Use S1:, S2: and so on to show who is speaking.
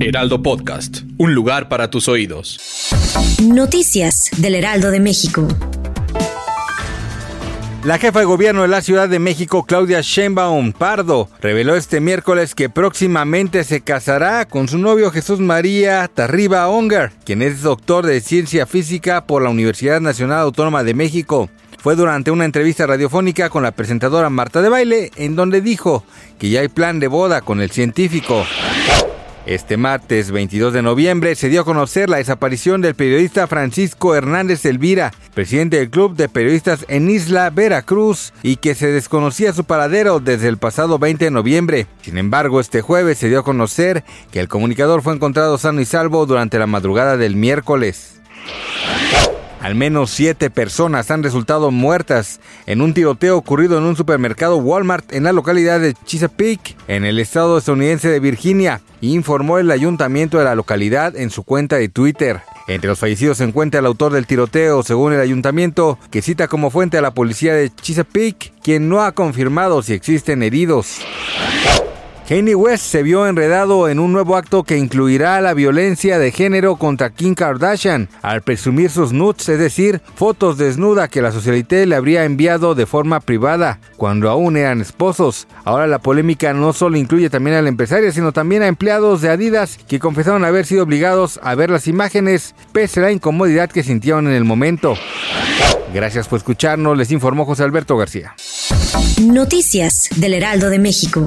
S1: Heraldo Podcast. Un lugar para tus oídos.
S2: Noticias del Heraldo de México.
S3: La jefa de gobierno de la Ciudad de México, Claudia Sheinbaum Pardo, reveló este miércoles que próximamente se casará con su novio Jesús María Tarriba Ongar, quien es doctor de ciencia física por la Universidad Nacional Autónoma de México. Fue durante una entrevista radiofónica con la presentadora Marta de Baile, en donde dijo que ya hay plan de boda con el científico. Este martes 22 de noviembre se dio a conocer la desaparición del periodista Francisco Hernández Elvira, presidente del Club de Periodistas en Isla Veracruz, y que se desconocía su paradero desde el pasado 20 de noviembre. Sin embargo, este jueves se dio a conocer que el comunicador fue encontrado sano y salvo durante la madrugada del miércoles. Al menos siete personas han resultado muertas en un tiroteo ocurrido en un supermercado Walmart en la localidad de Chesapeake, en el estado estadounidense de Virginia, informó el ayuntamiento de la localidad en su cuenta de Twitter. Entre los fallecidos se encuentra el autor del tiroteo, según el ayuntamiento, que cita como fuente a la policía de Chesapeake, quien no ha confirmado si existen heridos. Kanye West se vio enredado en un nuevo acto que incluirá la violencia de género contra Kim Kardashian al presumir sus nudes, es decir, fotos desnuda que la socialité le habría enviado de forma privada cuando aún eran esposos. Ahora la polémica no solo incluye también a la empresaria, sino también a empleados de Adidas que confesaron haber sido obligados a ver las imágenes pese a la incomodidad que sintieron en el momento. Gracias por escucharnos, les informó José Alberto García.
S2: Noticias del Heraldo de México.